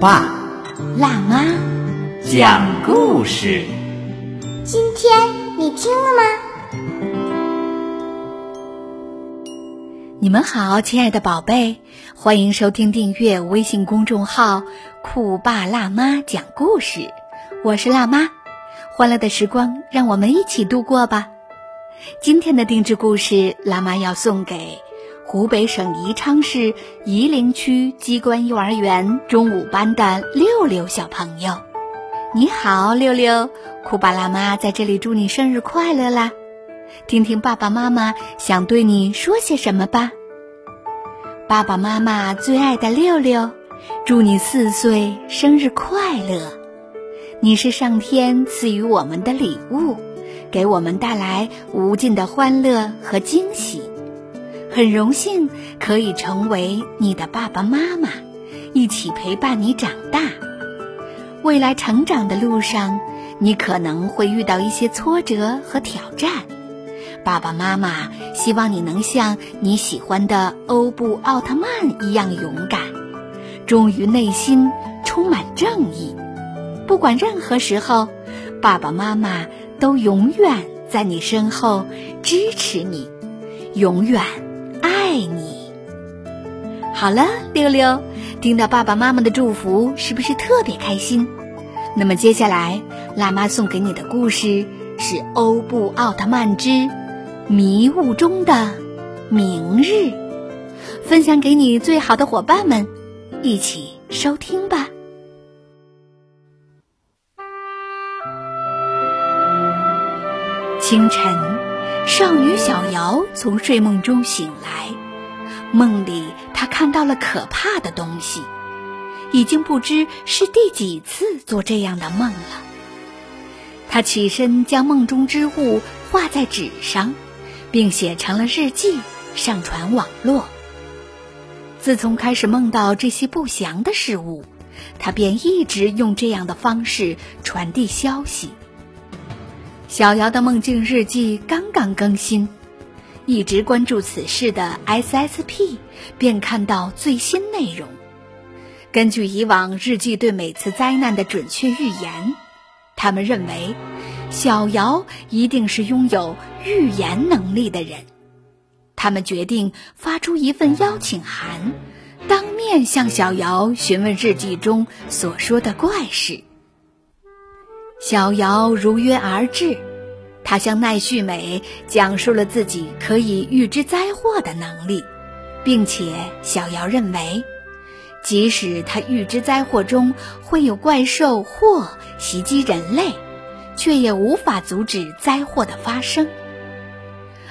爸辣妈，讲故事。今天你听了吗？你们好，亲爱的宝贝，欢迎收听订阅微信公众号“酷爸辣妈讲故事”，我是辣妈。欢乐的时光，让我们一起度过吧。今天的定制故事，辣妈要送给湖北省宜昌市夷陵区机关幼儿园中五班的六六小朋友。你好，六六，库巴辣妈在这里祝你生日快乐啦！听听爸爸妈妈想对你说些什么吧。爸爸妈妈最爱的六六，祝你四岁生日快乐！你是上天赐予我们的礼物，给我们带来无尽的欢乐和惊喜。很荣幸可以成为你的爸爸妈妈，一起陪伴你长大。未来成长的路上，你可能会遇到一些挫折和挑战。爸爸妈妈希望你能像你喜欢的欧布奥特曼一样勇敢，忠于内心，充满正义。不管任何时候，爸爸妈妈都永远在你身后支持你，永远爱你。好了，六六，听到爸爸妈妈的祝福，是不是特别开心？那么接下来，辣妈送给你的故事是《欧布奥特曼之迷雾中的明日》，分享给你最好的伙伴们，一起收听吧。清晨，少女小瑶从睡梦中醒来，梦里她看到了可怕的东西，已经不知是第几次做这样的梦了。她起身将梦中之物画在纸上，并写成了日记，上传网络。自从开始梦到这些不祥的事物，她便一直用这样的方式传递消息。小瑶的梦境日记刚刚更新，一直关注此事的 SSP 便看到最新内容。根据以往日记对每次灾难的准确预言，他们认为小瑶一定是拥有预言能力的人。他们决定发出一份邀请函，当面向小瑶询问日记中所说的怪事。小瑶如约而至，她向奈绪美讲述了自己可以预知灾祸的能力，并且小瑶认为，即使她预知灾祸中会有怪兽或袭击人类，却也无法阻止灾祸的发生。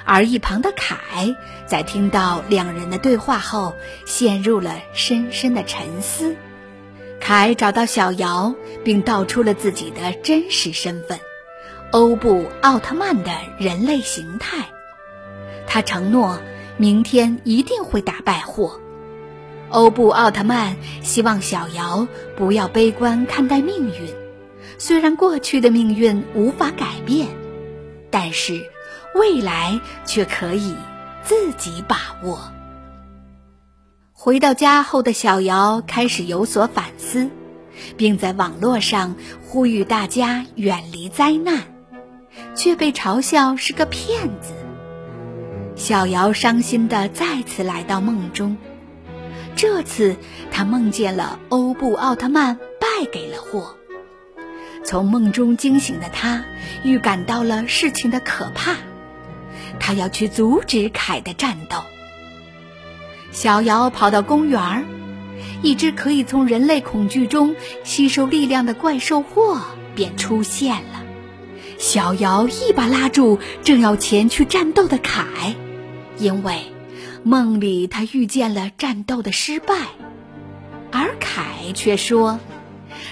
而一旁的凯在听到两人的对话后，陷入了深深的沉思。凯找到小瑶，并道出了自己的真实身份——欧布奥特曼的人类形态。他承诺明天一定会打败霍。欧布奥特曼希望小瑶不要悲观看待命运，虽然过去的命运无法改变，但是未来却可以自己把握。回到家后的小瑶开始有所反思，并在网络上呼吁大家远离灾难，却被嘲笑是个骗子。小瑶伤心的再次来到梦中，这次她梦见了欧布奥特曼败给了霍。从梦中惊醒的她，预感到了事情的可怕，她要去阻止凯的战斗。小瑶跑到公园儿，一只可以从人类恐惧中吸收力量的怪兽霍便出现了。小瑶一把拉住正要前去战斗的凯，因为梦里他遇见了战斗的失败。而凯却说：“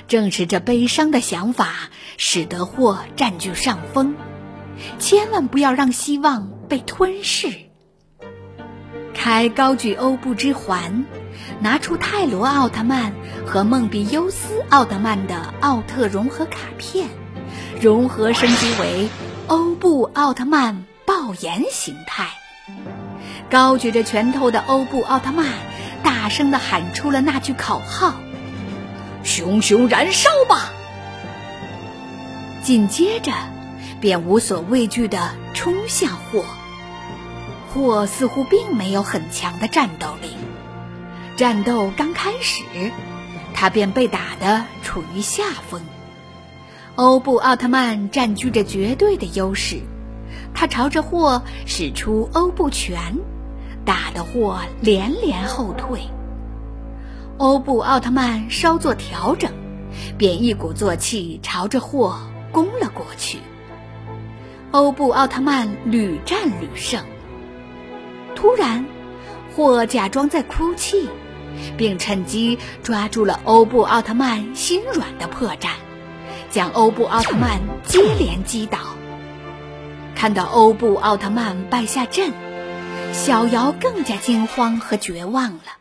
正是这悲伤的想法，使得祸占据上风。千万不要让希望被吞噬。”凯高举欧布之环，拿出泰罗奥特曼和梦比优斯奥特曼的奥特融合卡片，融合升级为欧布奥特曼爆炎形态。高举着拳头的欧布奥特曼大声地喊出了那句口号：“熊熊燃烧吧！”紧接着，便无所畏惧地冲向霍。霍似乎并没有很强的战斗力。战斗刚开始，他便被打得处于下风。欧布奥特曼占据着绝对的优势，他朝着霍使出欧布拳。打得霍连连后退。欧布奥特曼稍作调整，便一鼓作气朝着霍攻了过去。欧布奥特曼屡战屡胜。突然，霍假装在哭泣，并趁机抓住了欧布奥特曼心软的破绽，将欧布奥特曼接连击倒。看到欧布奥特曼败下阵。小瑶更加惊慌和绝望了，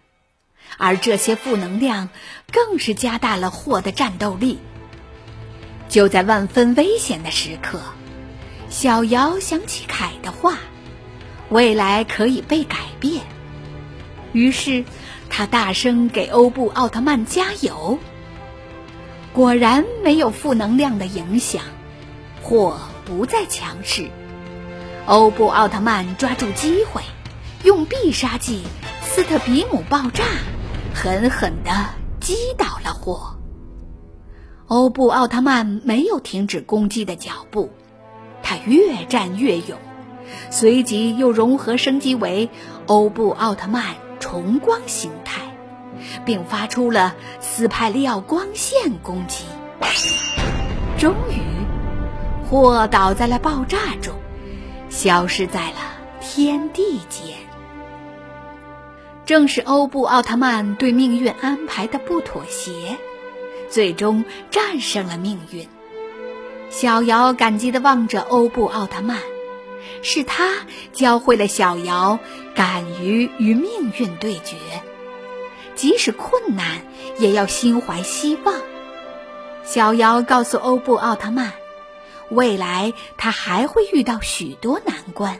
而这些负能量更是加大了霍的战斗力。就在万分危险的时刻，小瑶想起凯的话：“未来可以被改变。”于是，他大声给欧布奥特曼加油。果然没有负能量的影响，火不再强势。欧布奥特曼抓住机会。用必杀技斯特比姆爆炸，狠狠地击倒了火。欧布奥特曼没有停止攻击的脚步，他越战越勇，随即又融合升级为欧布奥特曼重光形态，并发出了斯派利奥光线攻击。终于，霍倒在了爆炸中，消失在了天地间。正是欧布奥特曼对命运安排的不妥协，最终战胜了命运。小瑶感激地望着欧布奥特曼，是他教会了小瑶敢于与命运对决，即使困难也要心怀希望。小瑶告诉欧布奥特曼，未来他还会遇到许多难关。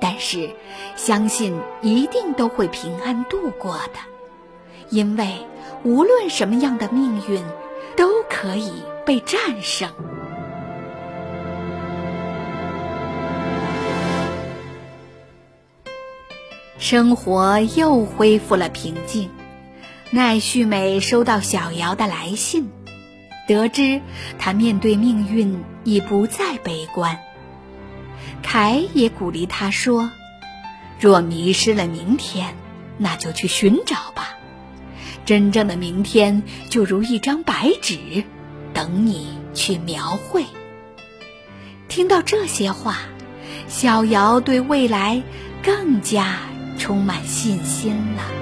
但是，相信一定都会平安度过的，因为无论什么样的命运，都可以被战胜。生活又恢复了平静。奈绪美收到小瑶的来信，得知她面对命运已不再悲观。凯也鼓励他说：“若迷失了明天，那就去寻找吧。真正的明天就如一张白纸，等你去描绘。”听到这些话，小瑶对未来更加充满信心了。